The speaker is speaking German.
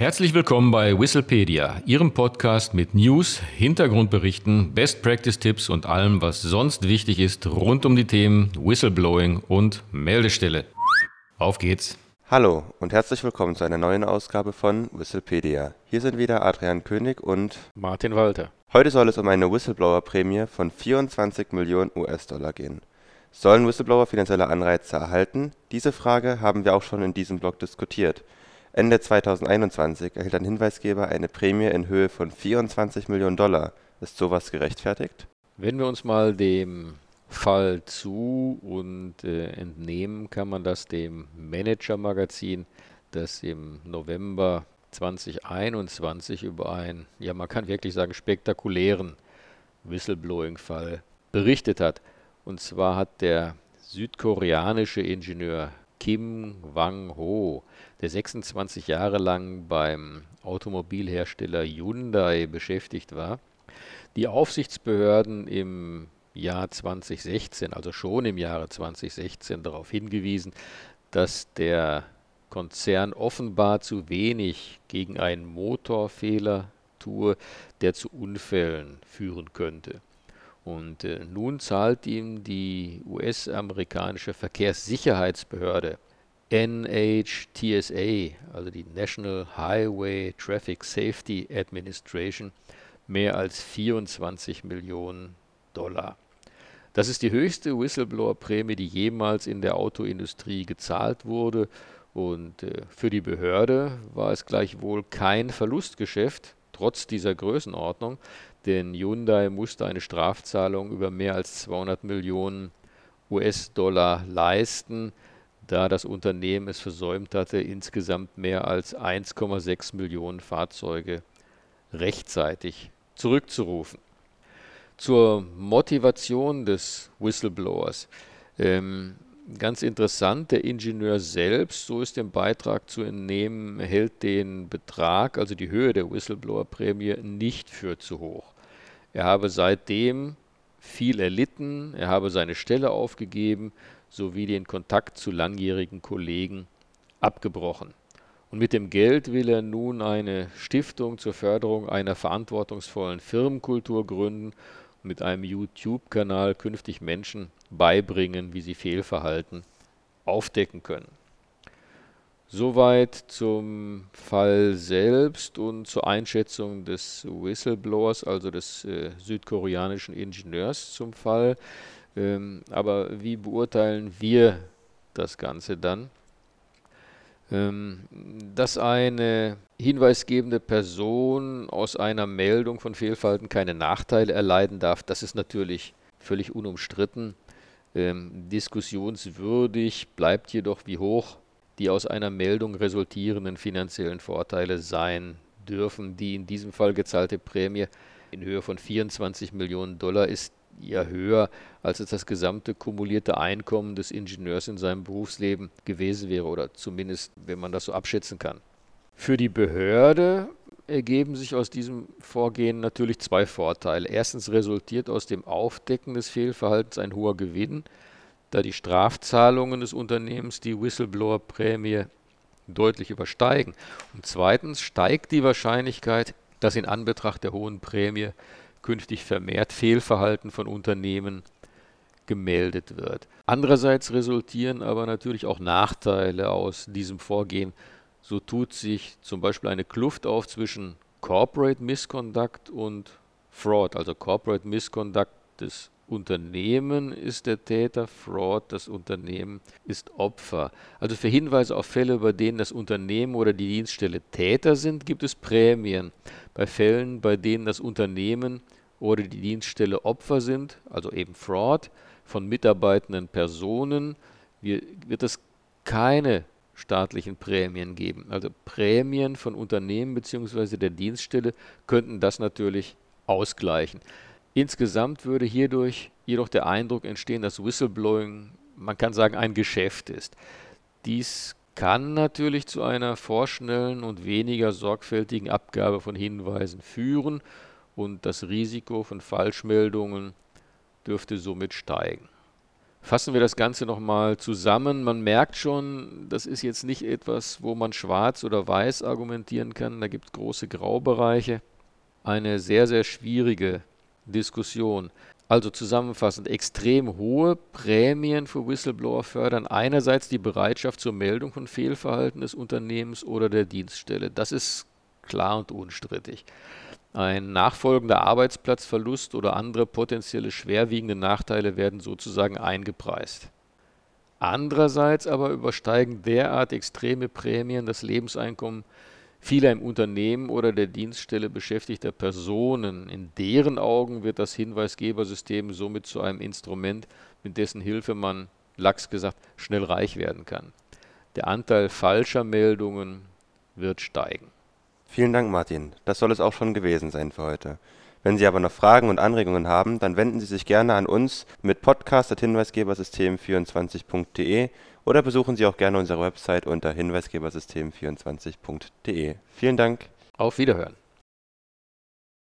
Herzlich willkommen bei Whistlepedia, Ihrem Podcast mit News, Hintergrundberichten, Best Practice Tipps und allem, was sonst wichtig ist rund um die Themen Whistleblowing und Meldestelle. Auf geht's! Hallo und herzlich willkommen zu einer neuen Ausgabe von Whistlepedia. Hier sind wieder Adrian König und Martin Walter. Heute soll es um eine Whistleblower-Prämie von 24 Millionen US-Dollar gehen. Sollen Whistleblower finanzielle Anreize erhalten? Diese Frage haben wir auch schon in diesem Blog diskutiert. Ende 2021 erhielt ein Hinweisgeber eine Prämie in Höhe von 24 Millionen Dollar. Ist sowas gerechtfertigt? Wenn wir uns mal dem Fall zu und äh, entnehmen kann man das dem Manager-Magazin, das im November 2021 über einen, ja man kann wirklich sagen, spektakulären Whistleblowing-Fall berichtet hat. Und zwar hat der südkoreanische Ingenieur Kim Wang-ho, der 26 Jahre lang beim Automobilhersteller Hyundai beschäftigt war, die Aufsichtsbehörden im Jahr 2016, also schon im Jahre 2016, darauf hingewiesen, dass der Konzern offenbar zu wenig gegen einen Motorfehler tue, der zu Unfällen führen könnte. Und äh, nun zahlt ihm die US-amerikanische Verkehrssicherheitsbehörde NHTSA, also die National Highway Traffic Safety Administration, mehr als 24 Millionen Dollar. Das ist die höchste Whistleblower-Prämie, die jemals in der Autoindustrie gezahlt wurde. Und äh, für die Behörde war es gleichwohl kein Verlustgeschäft, trotz dieser Größenordnung, denn Hyundai musste eine Strafzahlung über mehr als 200 Millionen US-Dollar leisten, da das Unternehmen es versäumt hatte, insgesamt mehr als 1,6 Millionen Fahrzeuge rechtzeitig zurückzurufen. Zur Motivation des Whistleblowers. Ähm, ganz interessant, der Ingenieur selbst, so ist dem Beitrag zu entnehmen, hält den Betrag, also die Höhe der Whistleblower-Prämie, nicht für zu hoch. Er habe seitdem viel erlitten, er habe seine Stelle aufgegeben sowie den Kontakt zu langjährigen Kollegen abgebrochen. Und mit dem Geld will er nun eine Stiftung zur Förderung einer verantwortungsvollen Firmenkultur gründen und mit einem YouTube-Kanal künftig Menschen beibringen, wie sie Fehlverhalten aufdecken können. Soweit zum Fall selbst und zur Einschätzung des Whistleblowers, also des äh, südkoreanischen Ingenieurs zum Fall. Ähm, aber wie beurteilen wir das Ganze dann? Ähm, dass eine hinweisgebende Person aus einer Meldung von Fehlverhalten keine Nachteile erleiden darf, das ist natürlich völlig unumstritten. Ähm, diskussionswürdig bleibt jedoch, wie hoch die aus einer Meldung resultierenden finanziellen Vorteile sein dürfen. Die in diesem Fall gezahlte Prämie in Höhe von 24 Millionen Dollar ist ja höher, als es das gesamte kumulierte Einkommen des Ingenieurs in seinem Berufsleben gewesen wäre, oder zumindest, wenn man das so abschätzen kann. Für die Behörde ergeben sich aus diesem Vorgehen natürlich zwei Vorteile. Erstens resultiert aus dem Aufdecken des Fehlverhaltens ein hoher Gewinn, da die Strafzahlungen des Unternehmens die Whistleblower-Prämie deutlich übersteigen. Und zweitens steigt die Wahrscheinlichkeit, dass in Anbetracht der hohen Prämie künftig vermehrt Fehlverhalten von Unternehmen gemeldet wird. Andererseits resultieren aber natürlich auch Nachteile aus diesem Vorgehen. So tut sich zum Beispiel eine Kluft auf zwischen Corporate Misconduct und Fraud. Also Corporate Misconduct des Unternehmen ist der Täter, Fraud, das Unternehmen ist Opfer. Also für Hinweise auf Fälle, bei denen das Unternehmen oder die Dienststelle Täter sind, gibt es Prämien. Bei Fällen, bei denen das Unternehmen oder die Dienststelle Opfer sind, also eben Fraud, von mitarbeitenden Personen, wird es keine staatlichen Prämien geben. Also Prämien von Unternehmen bzw. der Dienststelle könnten das natürlich ausgleichen. Insgesamt würde hierdurch jedoch der Eindruck entstehen, dass Whistleblowing, man kann sagen, ein Geschäft ist. Dies kann natürlich zu einer vorschnellen und weniger sorgfältigen Abgabe von Hinweisen führen und das Risiko von Falschmeldungen dürfte somit steigen. Fassen wir das Ganze nochmal zusammen. Man merkt schon, das ist jetzt nicht etwas, wo man schwarz oder weiß argumentieren kann. Da gibt es große Graubereiche. Eine sehr, sehr schwierige Diskussion. Also zusammenfassend, extrem hohe Prämien für Whistleblower fördern einerseits die Bereitschaft zur Meldung von Fehlverhalten des Unternehmens oder der Dienststelle. Das ist klar und unstrittig. Ein nachfolgender Arbeitsplatzverlust oder andere potenzielle schwerwiegende Nachteile werden sozusagen eingepreist. Andererseits aber übersteigen derart extreme Prämien das Lebenseinkommen vieler im Unternehmen oder der Dienststelle beschäftigter Personen. In deren Augen wird das Hinweisgebersystem somit zu einem Instrument, mit dessen Hilfe man, lax gesagt, schnell reich werden kann. Der Anteil falscher Meldungen wird steigen. Vielen Dank, Martin. Das soll es auch schon gewesen sein für heute. Wenn Sie aber noch Fragen und Anregungen haben, dann wenden Sie sich gerne an uns mit podcast.hinweisgebersystem24.de oder besuchen Sie auch gerne unsere Website unter hinweisgebersystem24.de. Vielen Dank. Auf Wiederhören.